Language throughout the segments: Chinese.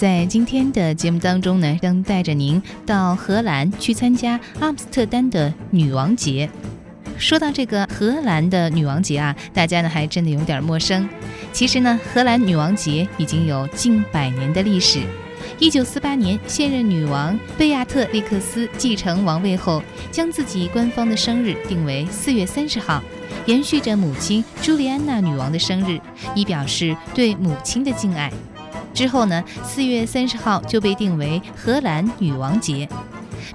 在今天的节目当中呢，将带着您到荷兰去参加阿姆斯特丹的女王节。说到这个荷兰的女王节啊，大家呢还真的有点陌生。其实呢，荷兰女王节已经有近百年的历史。一九四八年，现任女王贝亚特利克斯继承王位后，将自己官方的生日定为四月三十号，延续着母亲朱莉安娜女王的生日，以表示对母亲的敬爱。之后呢，四月三十号就被定为荷兰女王节。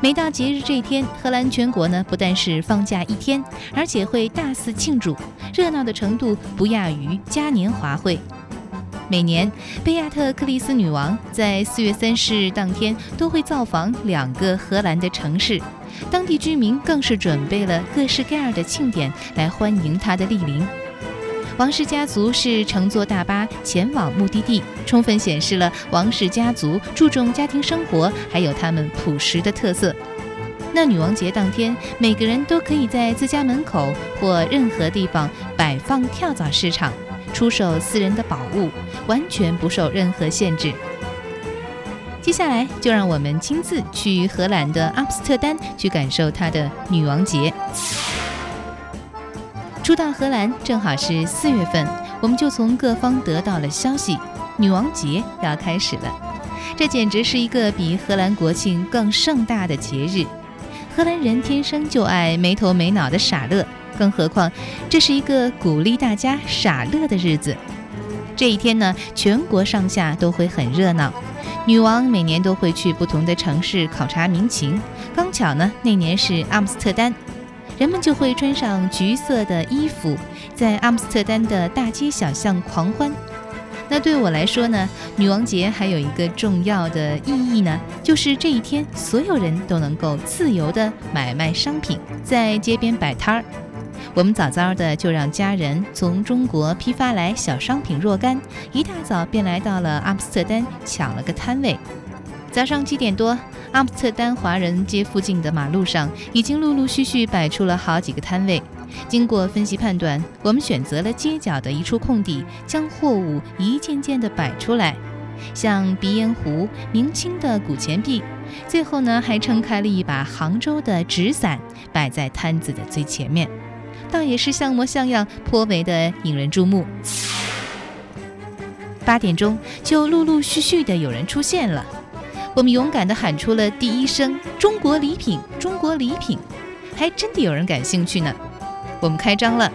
每到节日这一天，荷兰全国呢不但是放假一天，而且会大肆庆祝，热闹的程度不亚于嘉年华会。每年，贝亚特克里斯女王在四月三十日当天都会造访两个荷兰的城市，当地居民更是准备了各式各样的庆典来欢迎她的莅临。王室家族是乘坐大巴前往目的地，充分显示了王室家族注重家庭生活，还有他们朴实的特色。那女王节当天，每个人都可以在自家门口或任何地方摆放跳蚤市场。出售私人的宝物，完全不受任何限制。接下来，就让我们亲自去荷兰的阿姆斯特丹，去感受它的女王节。初到荷兰，正好是四月份，我们就从各方得到了消息，女王节要开始了。这简直是一个比荷兰国庆更盛大的节日。荷兰人天生就爱没头没脑的傻乐。更何况，这是一个鼓励大家傻乐的日子。这一天呢，全国上下都会很热闹。女王每年都会去不同的城市考察民情，刚巧呢，那年是阿姆斯特丹，人们就会穿上橘色的衣服，在阿姆斯特丹的大街小巷狂欢。那对我来说呢，女王节还有一个重要的意义呢，就是这一天所有人都能够自由的买卖商品，在街边摆摊儿。我们早早的就让家人从中国批发来小商品若干，一大早便来到了阿姆斯特丹抢了个摊位。早上七点多，阿姆斯特丹华人街附近的马路上已经陆陆续续摆出了好几个摊位。经过分析判断，我们选择了街角的一处空地，将货物一件件的摆出来，像鼻烟壶、明清的古钱币，最后呢还撑开了一把杭州的纸伞，摆在摊子的最前面。倒也是像模像样，颇为的引人注目。八点钟就陆陆续续的有人出现了，我们勇敢的喊出了第一声“中国礼品，中国礼品”，还真的有人感兴趣呢。我们开张了，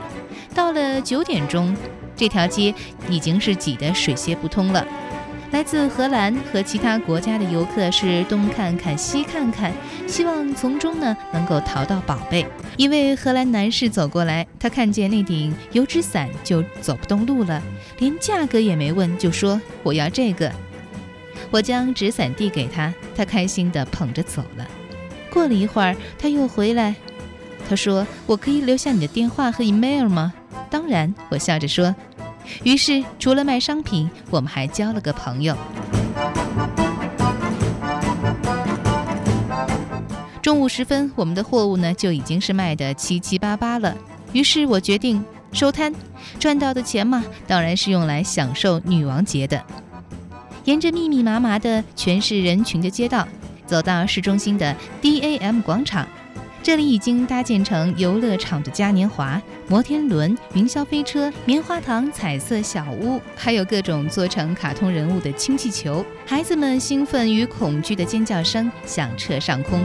到了九点钟，这条街已经是挤得水泄不通了。来自荷兰和其他国家的游客是东看看西看看，希望从中呢能够淘到宝贝。一位荷兰男士走过来，他看见那顶油纸伞就走不动路了，连价格也没问，就说我要这个。我将纸伞递给他，他开心地捧着走了。过了一会儿，他又回来，他说：“我可以留下你的电话和 email 吗？”当然，我笑着说。于是，除了卖商品，我们还交了个朋友。中午时分，我们的货物呢就已经是卖得七七八八了。于是我决定收摊，赚到的钱嘛，当然是用来享受女王节的。沿着密密麻麻的全是人群的街道，走到市中心的 DAM 广场。这里已经搭建成游乐场的嘉年华、摩天轮、云霄飞车、棉花糖、彩色小屋，还有各种做成卡通人物的氢气球。孩子们兴奋与恐惧的尖叫声响彻上空。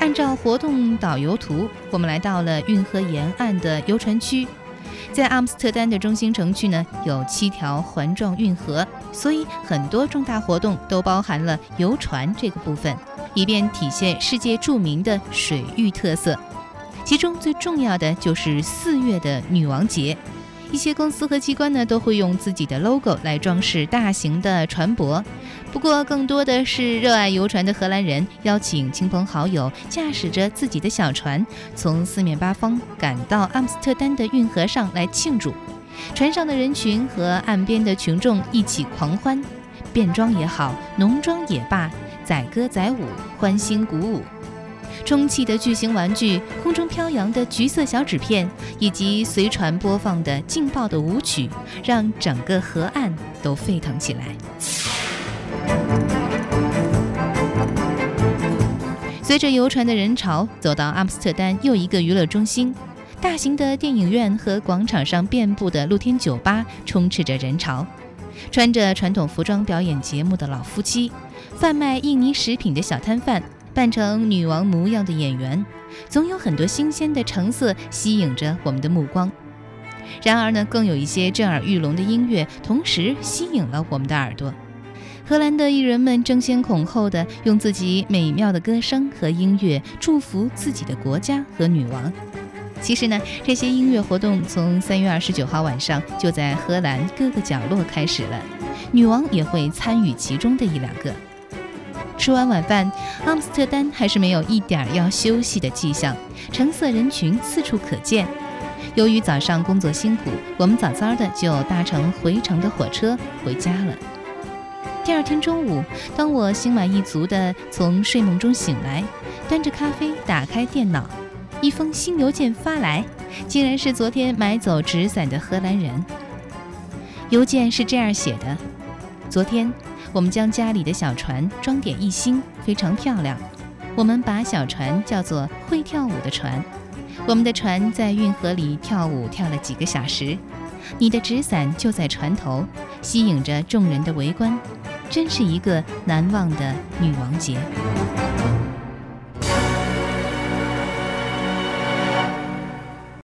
按照活动导游图，我们来到了运河沿岸的游船区。在阿姆斯特丹的中心城区呢，有七条环状运河，所以很多重大活动都包含了游船这个部分，以便体现世界著名的水域特色。其中最重要的就是四月的女王节。一些公司和机关呢都会用自己的 logo 来装饰大型的船舶，不过更多的是热爱游船的荷兰人邀请亲朋好友，驾驶着自己的小船，从四面八方赶到阿姆斯特丹的运河上来庆祝。船上的人群和岸边的群众一起狂欢，便装也好，浓妆也罢，载歌载舞，欢欣鼓舞。充气的巨型玩具、空中飘扬的橘色小纸片，以及随船播放的劲爆的舞曲，让整个河岸都沸腾起来。随着游船的人潮走到阿姆斯特丹又一个娱乐中心，大型的电影院和广场上遍布的露天酒吧充斥着人潮。穿着传统服装表演节目的老夫妻，贩卖印尼食品的小摊贩，扮成女王模样的演员，总有很多新鲜的成色吸引着我们的目光。然而呢，更有一些震耳欲聋的音乐同时吸引了我们的耳朵。荷兰的艺人们争先恐后的用自己美妙的歌声和音乐祝福自己的国家和女王。其实呢，这些音乐活动从三月二十九号晚上就在荷兰各个角落开始了，女王也会参与其中的一两个。吃完晚饭，阿姆斯特丹还是没有一点要休息的迹象，橙色人群四处可见。由于早上工作辛苦，我们早早的就搭乘回程的火车回家了。第二天中午，当我心满意足地从睡梦中醒来，端着咖啡打开电脑，一封新邮件发来，竟然是昨天买走纸伞的荷兰人。邮件是这样写的：昨天我们将家里的小船装点一新，非常漂亮。我们把小船叫做“会跳舞的船”。我们的船在运河里跳舞跳了几个小时，你的纸伞就在船头，吸引着众人的围观。真是一个难忘的女王节。